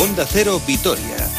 Onda Cero Vitoria.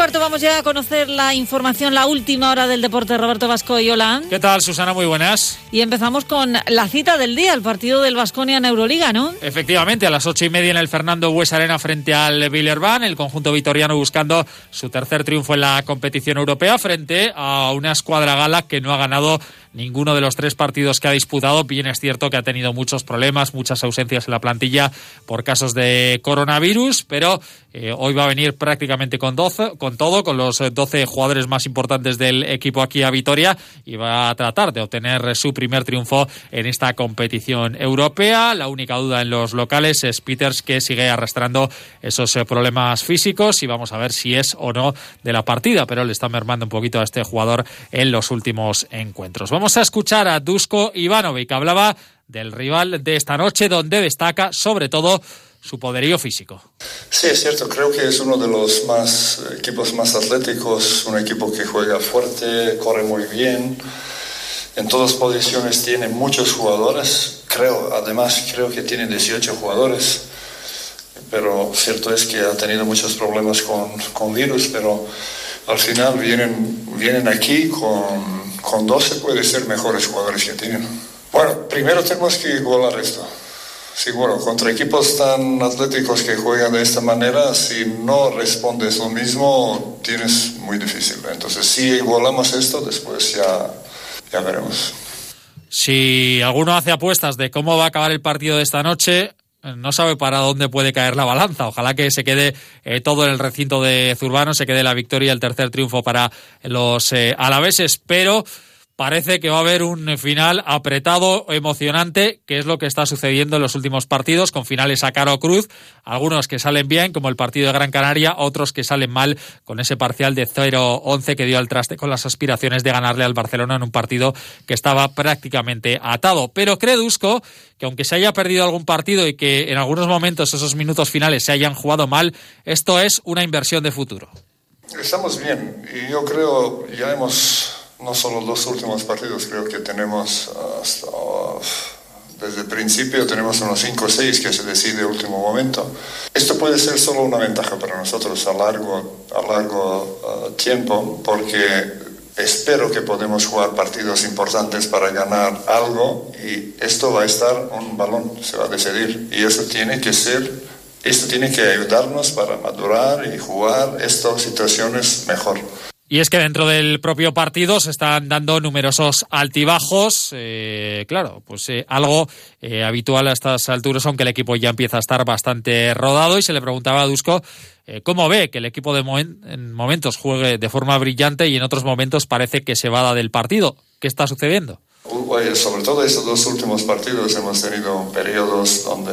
Cuarto vamos ya a conocer la información, la última hora del deporte. Roberto Vasco y hola. ¿Qué tal, Susana? Muy buenas. Y empezamos con la cita del día, el partido del Vasconia en Euroliga, ¿no? Efectivamente, a las ocho y media en el Fernando Bues Arena frente al Villerban, el conjunto vitoriano buscando su tercer triunfo en la competición europea frente a una escuadra gala que no ha ganado ninguno de los tres partidos que ha disputado. Bien es cierto que ha tenido muchos problemas, muchas ausencias en la plantilla por casos de coronavirus, pero eh, hoy va a venir prácticamente con, 12, con todo, con los 12 jugadores más importantes del equipo aquí a Vitoria y va a tratar de obtener su primer triunfo en esta competición europea. La única duda en los locales es Peters que sigue arrastrando esos eh, problemas físicos y vamos a ver si es o no de la partida, pero le está mermando un poquito a este jugador en los últimos encuentros. A escuchar a Dusko Ivanovic, hablaba del rival de esta noche, donde destaca sobre todo su poderío físico. Sí, es cierto, creo que es uno de los más equipos más atléticos, un equipo que juega fuerte, corre muy bien, en todas posiciones tiene muchos jugadores, creo, además creo que tiene 18 jugadores, pero cierto es que ha tenido muchos problemas con, con virus, pero al final vienen, vienen aquí con, con 12, puede ser mejores jugadores que tienen. Bueno, primero tenemos que igualar esto. Seguro, contra equipos tan atléticos que juegan de esta manera, si no respondes lo mismo, tienes muy difícil. Entonces, si igualamos esto, después ya, ya veremos. Si alguno hace apuestas de cómo va a acabar el partido de esta noche, no sabe para dónde puede caer la balanza. Ojalá que se quede eh, todo en el recinto de Zurbano, se quede la victoria, el tercer triunfo para los eh, alaveses, pero parece que va a haber un final apretado, emocionante, que es lo que está sucediendo en los últimos partidos, con finales a caro cruz, algunos que salen bien, como el partido de Gran Canaria, otros que salen mal, con ese parcial de 0-11 que dio al traste con las aspiraciones de ganarle al Barcelona en un partido que estaba prácticamente atado. Pero cree Dusko que aunque se haya perdido algún partido y que en algunos momentos esos minutos finales se hayan jugado mal, esto es una inversión de futuro. Estamos bien y yo creo ya hemos no solo los últimos partidos, creo que tenemos hasta, desde el principio tenemos unos 5 o 6 que se decide último momento. Esto puede ser solo una ventaja para nosotros a largo, a largo uh, tiempo porque espero que podemos jugar partidos importantes para ganar algo y esto va a estar un balón, se va a decidir y eso tiene que ser, esto tiene que ayudarnos para madurar y jugar estas situaciones mejor. Y es que dentro del propio partido se están dando numerosos altibajos. Eh, claro, pues eh, algo eh, habitual a estas alturas, aunque el equipo ya empieza a estar bastante rodado. Y se le preguntaba a Dusko eh, cómo ve que el equipo de momen en momentos juegue de forma brillante y en otros momentos parece que se va del partido. ¿Qué está sucediendo? sobre todo estos dos últimos partidos hemos tenido periodos donde,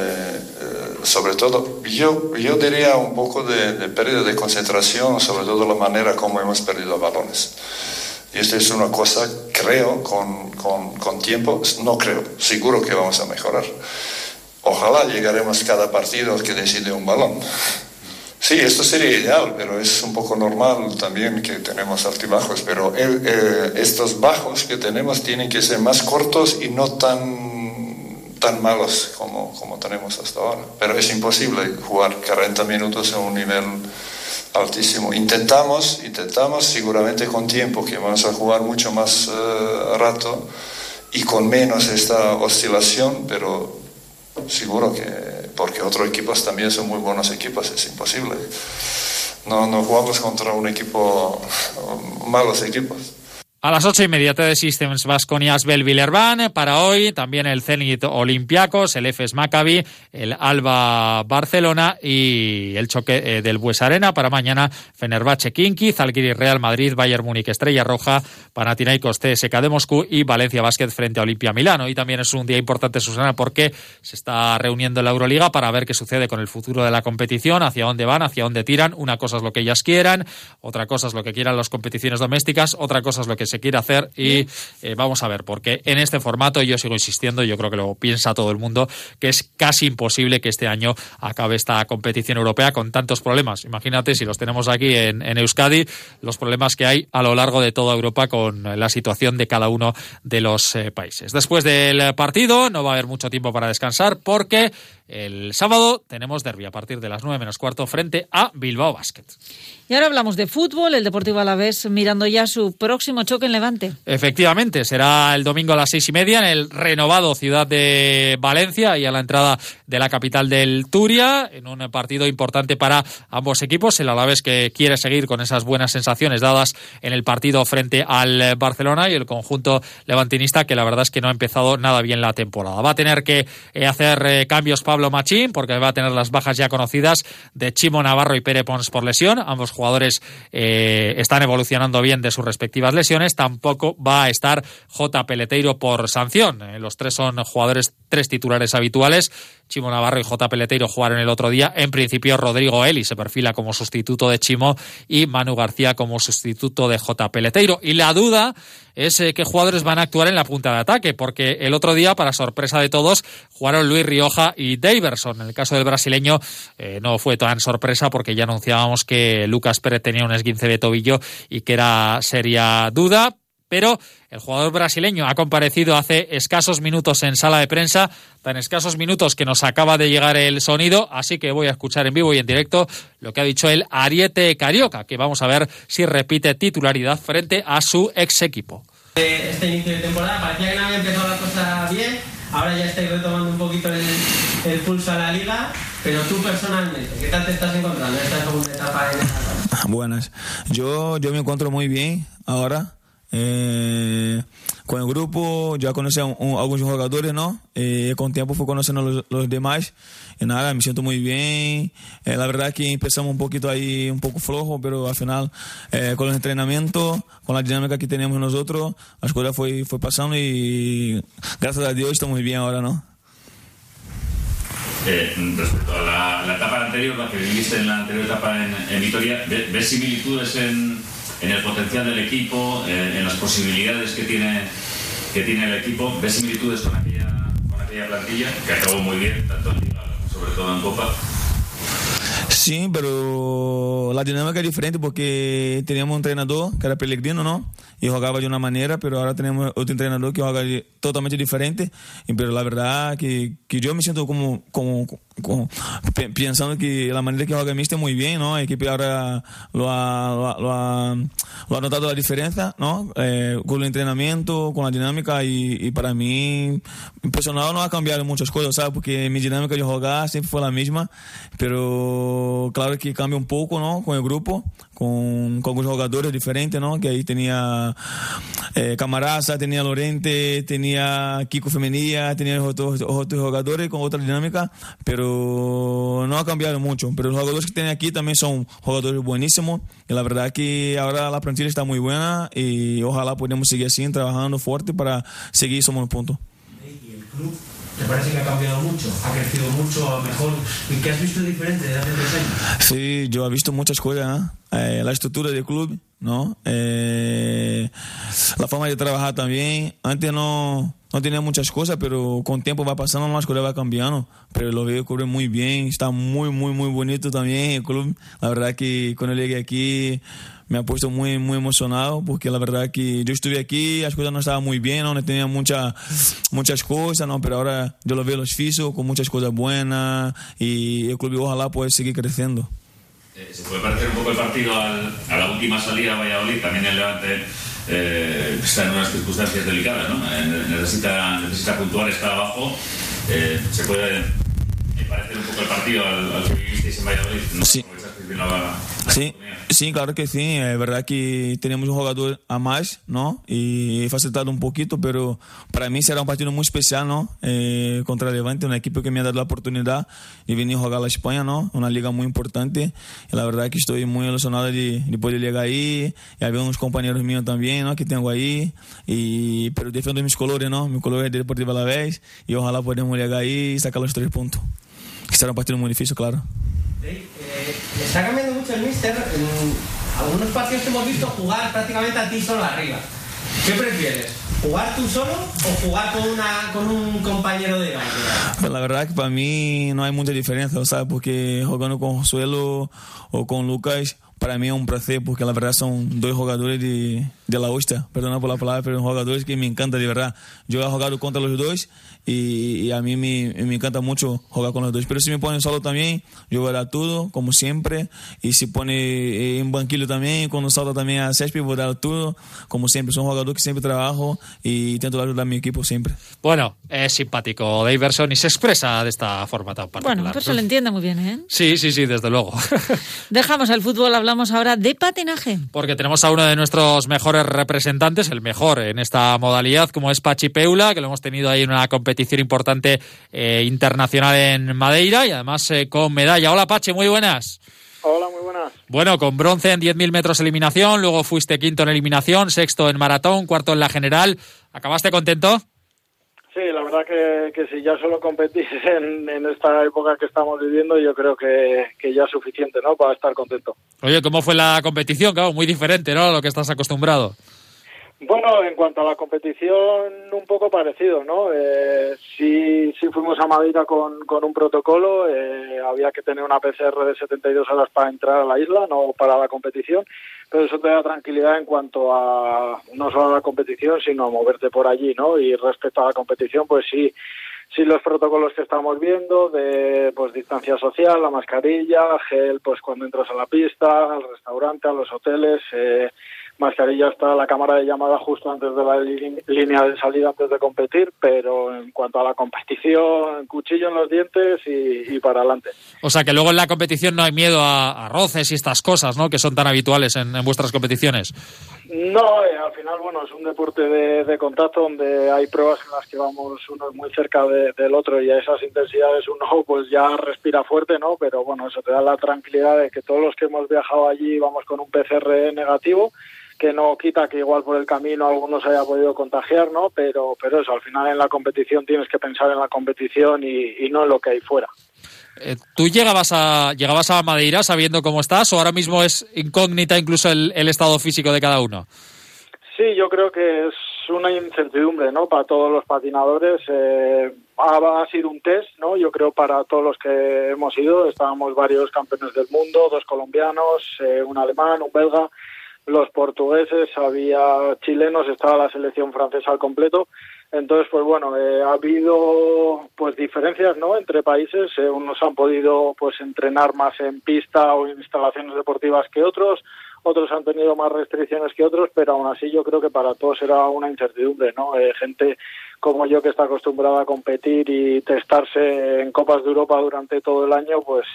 sobre todo, yo, yo diría un poco de, de, pérdida de concentración, sobre todo la manera como hemos perdido balones. Y esto es una cosa, creo, con, con, con tiempo, no creo, seguro que vamos a mejorar. Ojalá llegaremos cada partido que decide un balón. Sí, esto sería ideal, pero es un poco normal también que tenemos altibajos, pero eh, estos bajos que tenemos tienen que ser más cortos y no tan, tan malos como, como tenemos hasta ahora. Pero es imposible jugar 40 minutos a un nivel altísimo. Intentamos, intentamos seguramente con tiempo, que vamos a jugar mucho más uh, rato y con menos esta oscilación, pero seguro que porque otros equipos también son muy buenos equipos, es imposible. No, no jugamos contra un equipo, malos equipos. A las ocho y media de Systems Vasconia Asbel Villerban. Para hoy también el Zenit Olympiacos, el EFES Maccabi, el Alba Barcelona y el choque eh, del Bues Arena. Para mañana Fenerbahce Kinki, Zalgiris Real Madrid, Bayern Múnich Estrella Roja, Panathinaikos CSK de Moscú y Valencia Basket frente a Olimpia Milano. Y también es un día importante, Susana, porque se está reuniendo la Euroliga para ver qué sucede con el futuro de la competición, hacia dónde van, hacia dónde tiran. Una cosa es lo que ellas quieran, otra cosa es lo que quieran las competiciones domésticas, otra cosa es lo que se quiere hacer y eh, vamos a ver, porque en este formato yo sigo insistiendo, yo creo que lo piensa todo el mundo, que es casi imposible que este año acabe esta competición europea con tantos problemas. Imagínate si los tenemos aquí en, Euskadi, los problemas que hay a lo largo de toda Europa con la situación de cada uno de los eh, países. Después del partido no va a haber mucho tiempo para descansar porque el sábado tenemos derby a partir de las 9 menos cuarto frente a Bilbao Basket. Y ahora hablamos de fútbol, el Deportivo Alavés mirando ya su próximo choque en Levante. Efectivamente, será el domingo a las seis y media en el renovado Ciudad de Valencia y a la entrada de la capital del Turia, en un partido importante para ambos equipos. El Alavés que quiere seguir con esas buenas sensaciones dadas en el partido frente al Barcelona y el conjunto levantinista que la verdad es que no ha empezado nada bien la temporada. Va a tener que eh, hacer eh, cambios Pablo Machín porque va a tener las bajas ya conocidas de Chimo Navarro y Pere Pons por lesión. Ambos jugadores eh, están evolucionando bien de sus respectivas lesiones. Tampoco va a estar J. Peleteiro por sanción. Eh, los tres son jugadores, tres titulares habituales. Chimo Navarro y J. Peleteiro jugaron el otro día. En principio, Rodrigo Eli se perfila como sustituto de Chimo y Manu García como sustituto de J. Peleteiro. Y la duda es eh, qué jugadores van a actuar en la punta de ataque, porque el otro día, para sorpresa de todos, jugaron Luis Rioja y Daverson. En el caso del brasileño eh, no fue tan sorpresa porque ya anunciábamos que Lucas Pérez tenía un esguince de tobillo y que era seria duda pero el jugador brasileño ha comparecido hace escasos minutos en sala de prensa, tan escasos minutos que nos acaba de llegar el sonido, así que voy a escuchar en vivo y en directo lo que ha dicho el Ariete Carioca, que vamos a ver si repite titularidad frente a su ex equipo. Este inicio de temporada parecía que no había empezado la cosa bien, ahora ya estáis retomando un poquito el, pulso a la liga, pero tú personalmente, ¿qué tal te estás encontrando en esta segunda etapa? En Buenas, yo, yo me encuentro muy bien ahora eh, con el grupo ya conocí a algunos jugadores, ¿no? Eh, con tiempo fui conociendo los, los demás. Y nada, me siento muy bien. Eh, la verdad que empezamos un poquito ahí, un poco flojo, pero al final, eh, con los entrenamientos, con la dinámica que tenemos nosotros, las cosas fue, fue pasando y gracias a Dios estamos bien ahora, ¿no? Eh, respecto a la, la, etapa anterior, la que viviste en la anterior etapa en, en Vitoria, ¿ves similitudes en, en el potencial del equipo, en, las posibilidades que tiene, que tiene el equipo. ¿Ves similitudes con aquella, con aquella plantilla que acabó muy bien, tanto en Liga, sobre todo en Copa? Sí, pero la dinámica es diferente porque teníamos un entrenador que era Pellegrino, ¿no? Y jugaba de una manera, pero ahora tenemos otro entrenador que juega totalmente diferente. Pero la verdad que, que yo me siento como, como, pensando que la manera que juega Miste muy bien, ¿no? El equipo ahora lo ha, lo ha, lo ha, notado la diferencia, ¿no? Eh, con el entrenamiento, con la dinámica y, para mí, personal no ha cambiado muchas cosas, ¿sabes? Porque mi dinámica de jugar siempre fue la misma, pero claro que cambia un poco, ¿no? Con el grupo, con, con algunos jugadores diferentes, ¿no? Que ahí tenía eh, Camaraza, tenía Lorente, tenía Kiko Femenía, tenía otros, otros jugadores con otra dinámica, pero no ha cambiado mucho. Pero los jugadores que tienen aquí también son jugadores buenísimos. Y la verdad que ahora la plantilla está muy buena y ojalá podamos seguir así, trabajando fuerte para seguir somos puntos. ¿Te parece que ha cambiado mucho? ¿Ha crecido mucho? mejor? ¿Y qué has visto diferente de hace tres años? Sí, yo he visto muchas cosas. ¿eh? la estructura del club, ¿no? Eh, la forma de trabajar también. Antes no no tenía muchas cosas, pero con tiempo va pasando, las cosas va cambiando. Pero lo veo cubre muy bien, está muy, muy, muy bonito también el club. La verdad que cuando llegué aquí me ha puesto muy, muy emocionado, porque la verdad que yo estuve aquí, las cosas no estaban muy bien, no, tenía mucha, muchas cosas, ¿no? pero ahora yo lo veo los físicos con muchas cosas buenas y el club ojalá pueda seguir creciendo. Eh, se puede parecer un poco el partido a la última salida a Valladolid, también el Levante eh, está en unas circunstancias delicadas, ¿no? Eh, necesita, necesita puntuar, está abajo. Eh, se puede parecer un poco el partido al, vivisteis en Valladolid. ¿no? Sí. Sí, sí, claro que sí. Es verdad que tenemos un jugador a más, ¿no? Y facilitado un poquito, pero para mí será un partido muy especial, ¿no? Eh, contra Levante, una equipo que me ha dado la oportunidad de venir a jugar a la España, ¿no? Una liga muy importante. Y la verdad que estoy muy ilusionado de, de poder llegar ahí. Y había unos compañeros míos también, ¿no? Que tengo ahí. Y, pero defiendo mis colores, ¿no? Mi color es de Deportivo Alavés. Y ojalá podamos llegar ahí y sacar los tres puntos. Que será un partido muy difícil, claro. Eh, le está cambiando mucho el míster. En algunos partidos hemos visto jugar prácticamente a ti solo arriba. ¿Qué prefieres? ¿Jugar tú solo o jugar con, una, con un compañero de banco? Pues La verdad que para mí no hay mucha diferencia, ¿sabes? Porque jugando con Josuelo o con Lucas, para mí es un placer, porque la verdad son dos jugadores de, de la hostia, perdona por la palabra, pero son jugadores que me encanta de verdad. Yo he jugado contra los dos y, y a mí me, me encanta mucho jugar con los dos. Pero si me ponen solo también, yo voy a dar todo, como siempre. Y si pone en banquillo también, cuando salta también a césped, voy a dar todo, como siempre. Son jugadores que siempre trabajo y intento ayudar a mi equipo siempre. Bueno, es simpático Daverson y se expresa de esta forma tan particular. Bueno, pues se lo entiende muy bien, ¿eh? Sí, sí, sí, desde luego. Dejamos el fútbol, hablamos ahora de patinaje. Porque tenemos a uno de nuestros mejores representantes, el mejor en esta modalidad, como es Pachi Peula, que lo hemos tenido ahí en una competición importante eh, internacional en Madeira y además eh, con medalla. Hola Pachi, muy buenas. Hola, muy buenas. Bueno, con bronce en 10.000 metros eliminación, luego fuiste quinto en eliminación, sexto en maratón, cuarto en la general. ¿Acabaste contento? Que si ya solo competís en, en esta época que estamos viviendo, yo creo que, que ya es suficiente, ¿no? Para estar contento. Oye, ¿cómo fue la competición? Claro, muy diferente, ¿no? A lo que estás acostumbrado. Bueno, en cuanto a la competición, un poco parecido, ¿no? Eh, sí, sí fuimos a Madeira con, con un protocolo, eh, había que tener una PCR de 72 horas para entrar a la isla, no para la competición, pero eso te da tranquilidad en cuanto a no solo a la competición, sino a moverte por allí, ¿no? Y respecto a la competición, pues sí, sí los protocolos que estamos viendo de pues distancia social, la mascarilla, gel pues cuando entras a la pista, al restaurante, a los hoteles, eh, mascarilla hasta la cámara de llamada justo antes de la línea de salida antes de competir, pero en cuanto a la competición, cuchillo en los dientes y, y para adelante. O sea que luego en la competición no hay miedo a, a roces y estas cosas, ¿no? Que son tan habituales en, en vuestras competiciones. No, eh, al final, bueno, es un deporte de, contacto donde hay pruebas en las que vamos uno muy cerca de- del otro y a esas intensidades uno pues ya respira fuerte, ¿no? Pero bueno, eso te da la tranquilidad de que todos los que hemos viajado allí vamos con un PCR negativo, que no quita que igual por el camino algunos haya podido contagiar, ¿no? Pero, pero eso, al final en la competición tienes que pensar en la competición y, y no en lo que hay fuera. Eh, ¿Tú llegabas a, llegabas a Madeira sabiendo cómo estás o ahora mismo es incógnita incluso el, estado físico de cada uno? Sí, yo creo que es una incertidumbre, ¿no? Para todos los patinadores. Eh, ha, va a ser un test, ¿no? Yo creo para todos los que hemos ido. Estábamos varios campeones del mundo, dos colombianos, eh, un alemán, un belga, los portugueses, había chilenos, estaba la selección francesa al completo. Entonces, pues bueno, eh, ha habido pues diferencias, ¿no? Entre países. Eh, unos han podido pues entrenar más en pista o instalaciones deportivas que otros otros han tenido más restricciones que otros, pero aún así yo creo que para todos era una incertidumbre, ¿no? Eh, gente como yo que está acostumbrada a competir y testarse en Copas de Europa durante todo el año, pues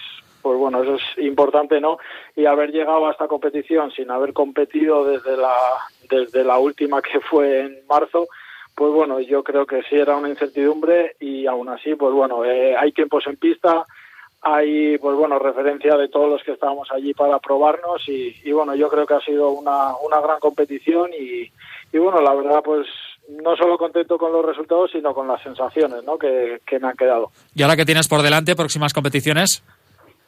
pues bueno, eso es importante, ¿no? Y haber llegado a esta competición sin haber competido desde la desde la última que fue en marzo, pues bueno, yo creo que sí era una incertidumbre y aún así, pues bueno, eh, hay tiempos en pista, hay pues bueno referencia de todos los que estábamos allí para probarnos y, y bueno yo creo que ha sido una, una gran competición y, y bueno la verdad pues no solo contento con los resultados sino con las sensaciones ¿no? que, que me han quedado ¿Y ahora que tienes por delante próximas competiciones?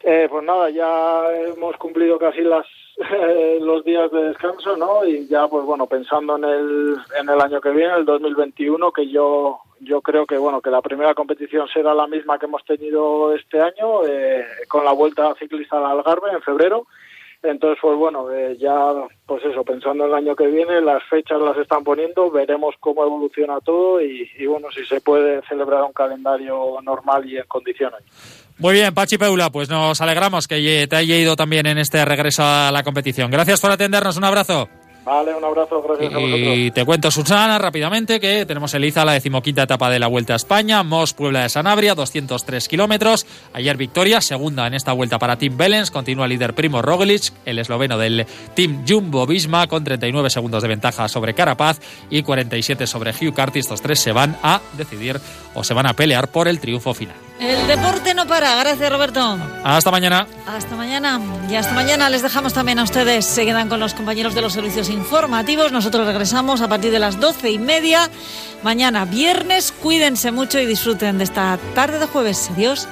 Eh, pues nada ya hemos cumplido casi las los días de descanso no y ya pues bueno pensando en el en el año que viene el 2021 que yo yo creo que bueno que la primera competición será la misma que hemos tenido este año eh, con la vuelta ciclista al Algarve en febrero entonces pues bueno eh, ya pues eso pensando en el año que viene las fechas las están poniendo veremos cómo evoluciona todo y, y bueno si se puede celebrar un calendario normal y en condiciones Muy bien, Pachi Peula, pues nos alegramos que te haya ido también en este regreso a la competición. Gracias por atendernos, un abrazo. Vale, un abrazo, gracias. Y te cuento, Susana, rápidamente, que tenemos en Liza la decimoquinta etapa de la Vuelta a España, Mos Puebla de Sanabria, 203 kilómetros. Ayer victoria, segunda en esta vuelta para Tim Belens, continúa líder Primo Roglic, el esloveno del Team Jumbo Visma, con 39 segundos de ventaja sobre Carapaz y 47 sobre Hugh Carty. Estos tres se van a decidir o se van a pelear por el triunfo final. El deporte no para. Gracias, Roberto. Hasta mañana. Hasta mañana. Y hasta mañana les dejamos también a ustedes. Se quedan con los compañeros de los servicios informativos. Nosotros regresamos a partir de las doce y media. Mañana viernes. Cuídense mucho y disfruten de esta tarde de jueves. Adiós.